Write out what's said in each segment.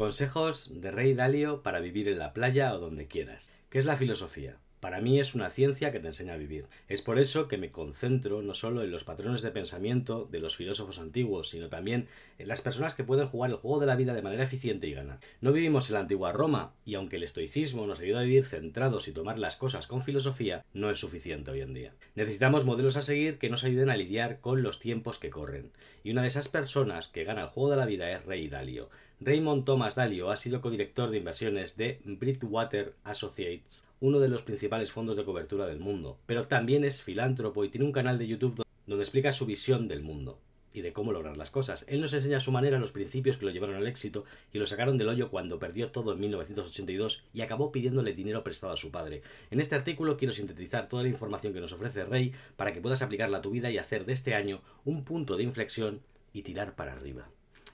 Consejos de Rey Dalio para vivir en la playa o donde quieras. ¿Qué es la filosofía? Para mí es una ciencia que te enseña a vivir. Es por eso que me concentro no solo en los patrones de pensamiento de los filósofos antiguos, sino también en las personas que pueden jugar el juego de la vida de manera eficiente y ganar. No vivimos en la antigua Roma, y aunque el estoicismo nos ayuda a vivir centrados y tomar las cosas con filosofía, no es suficiente hoy en día. Necesitamos modelos a seguir que nos ayuden a lidiar con los tiempos que corren. Y una de esas personas que gana el juego de la vida es Rey Dalio. Raymond Thomas Dalio ha sido codirector de inversiones de Bridgewater Associates, uno de los principales fondos de cobertura del mundo, pero también es filántropo y tiene un canal de YouTube donde explica su visión del mundo y de cómo lograr las cosas. Él nos enseña a su manera los principios que lo llevaron al éxito y lo sacaron del hoyo cuando perdió todo en 1982 y acabó pidiéndole dinero prestado a su padre. En este artículo quiero sintetizar toda la información que nos ofrece Rey para que puedas aplicarla a tu vida y hacer de este año un punto de inflexión y tirar para arriba.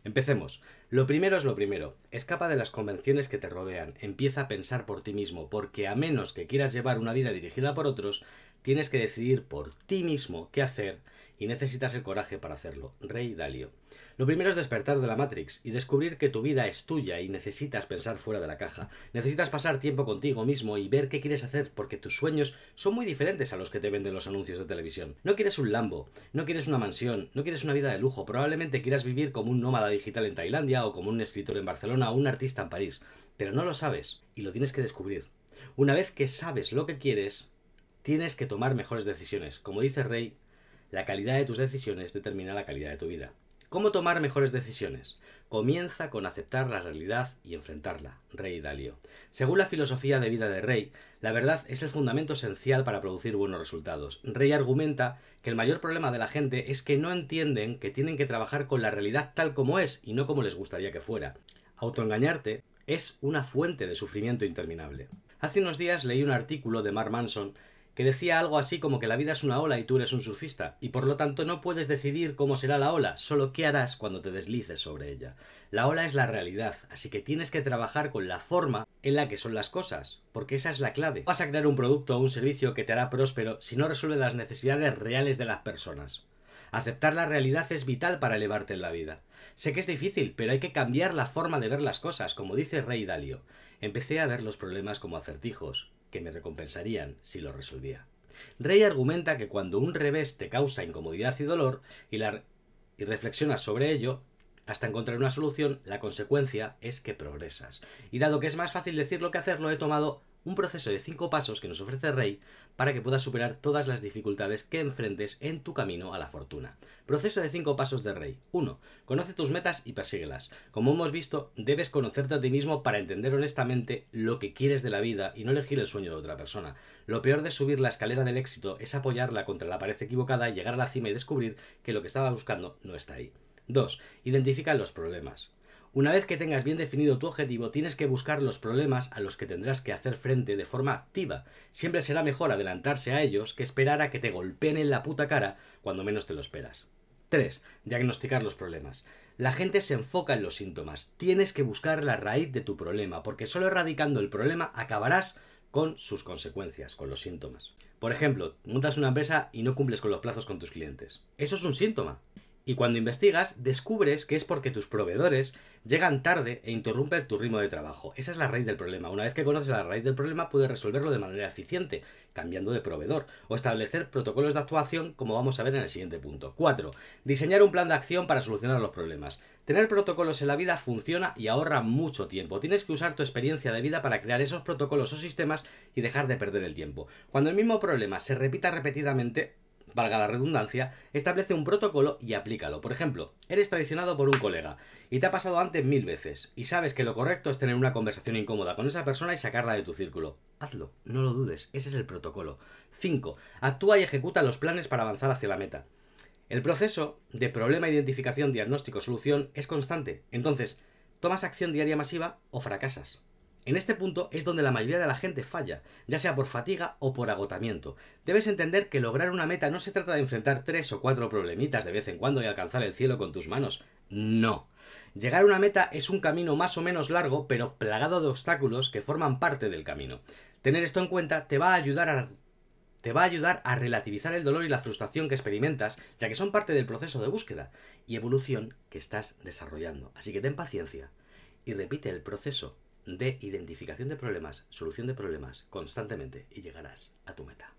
Empecemos. Lo primero es lo primero. Escapa de las convenciones que te rodean. Empieza a pensar por ti mismo, porque a menos que quieras llevar una vida dirigida por otros, tienes que decidir por ti mismo qué hacer y necesitas el coraje para hacerlo. Rey Dalio. Lo primero es despertar de la Matrix y descubrir que tu vida es tuya y necesitas pensar fuera de la caja. Necesitas pasar tiempo contigo mismo y ver qué quieres hacer porque tus sueños son muy diferentes a los que te venden los anuncios de televisión. No quieres un Lambo, no quieres una mansión, no quieres una vida de lujo, probablemente quieras vivir como un nómada digital en Tailandia o como un escritor en Barcelona o un artista en París, pero no lo sabes y lo tienes que descubrir. Una vez que sabes lo que quieres, tienes que tomar mejores decisiones. Como dice Rey, la calidad de tus decisiones determina la calidad de tu vida. ¿Cómo tomar mejores decisiones? Comienza con aceptar la realidad y enfrentarla. Rey Dalio. Según la filosofía de vida de Rey, la verdad es el fundamento esencial para producir buenos resultados. Rey argumenta que el mayor problema de la gente es que no entienden que tienen que trabajar con la realidad tal como es y no como les gustaría que fuera. Autoengañarte es una fuente de sufrimiento interminable. Hace unos días leí un artículo de Mark Manson que decía algo así como que la vida es una ola y tú eres un surfista, y por lo tanto no puedes decidir cómo será la ola, solo qué harás cuando te deslices sobre ella. La ola es la realidad, así que tienes que trabajar con la forma en la que son las cosas, porque esa es la clave. Vas a crear un producto o un servicio que te hará próspero si no resuelve las necesidades reales de las personas. Aceptar la realidad es vital para elevarte en la vida. Sé que es difícil, pero hay que cambiar la forma de ver las cosas, como dice Rey Dalio. Empecé a ver los problemas como acertijos, me recompensarían si lo resolvía. Rey argumenta que cuando un revés te causa incomodidad y dolor y, y reflexionas sobre ello, hasta encontrar una solución, la consecuencia es que progresas. Y dado que es más fácil decirlo que hacerlo, he tomado un proceso de cinco pasos que nos ofrece Rey para que puedas superar todas las dificultades que enfrentes en tu camino a la fortuna. Proceso de cinco pasos de Rey. 1. Conoce tus metas y persíguelas. Como hemos visto, debes conocerte a ti mismo para entender honestamente lo que quieres de la vida y no elegir el sueño de otra persona. Lo peor de subir la escalera del éxito es apoyarla contra la pared equivocada y llegar a la cima y descubrir que lo que estaba buscando no está ahí. 2. Identifica los problemas. Una vez que tengas bien definido tu objetivo, tienes que buscar los problemas a los que tendrás que hacer frente de forma activa. Siempre será mejor adelantarse a ellos que esperar a que te golpeen en la puta cara cuando menos te lo esperas. 3. Diagnosticar los problemas. La gente se enfoca en los síntomas. Tienes que buscar la raíz de tu problema, porque solo erradicando el problema acabarás con sus consecuencias, con los síntomas. Por ejemplo, montas una empresa y no cumples con los plazos con tus clientes. Eso es un síntoma. Y cuando investigas, descubres que es porque tus proveedores llegan tarde e interrumpen tu ritmo de trabajo. Esa es la raíz del problema. Una vez que conoces la raíz del problema, puedes resolverlo de manera eficiente, cambiando de proveedor, o establecer protocolos de actuación, como vamos a ver en el siguiente punto. 4. Diseñar un plan de acción para solucionar los problemas. Tener protocolos en la vida funciona y ahorra mucho tiempo. Tienes que usar tu experiencia de vida para crear esos protocolos o sistemas y dejar de perder el tiempo. Cuando el mismo problema se repita repetidamente, valga la redundancia, establece un protocolo y aplícalo. Por ejemplo, eres traicionado por un colega y te ha pasado antes mil veces y sabes que lo correcto es tener una conversación incómoda con esa persona y sacarla de tu círculo. Hazlo, no lo dudes, ese es el protocolo. 5. Actúa y ejecuta los planes para avanzar hacia la meta. El proceso de problema, identificación, diagnóstico, solución es constante. Entonces, tomas acción diaria masiva o fracasas. En este punto es donde la mayoría de la gente falla, ya sea por fatiga o por agotamiento. Debes entender que lograr una meta no se trata de enfrentar tres o cuatro problemitas de vez en cuando y alcanzar el cielo con tus manos. No. Llegar a una meta es un camino más o menos largo, pero plagado de obstáculos que forman parte del camino. Tener esto en cuenta te va a ayudar a ayudar a relativizar el dolor y la frustración que experimentas, ya que son parte del proceso de búsqueda y evolución que estás desarrollando. Así que ten paciencia y repite el proceso de identificación de problemas, solución de problemas constantemente y llegarás a tu meta.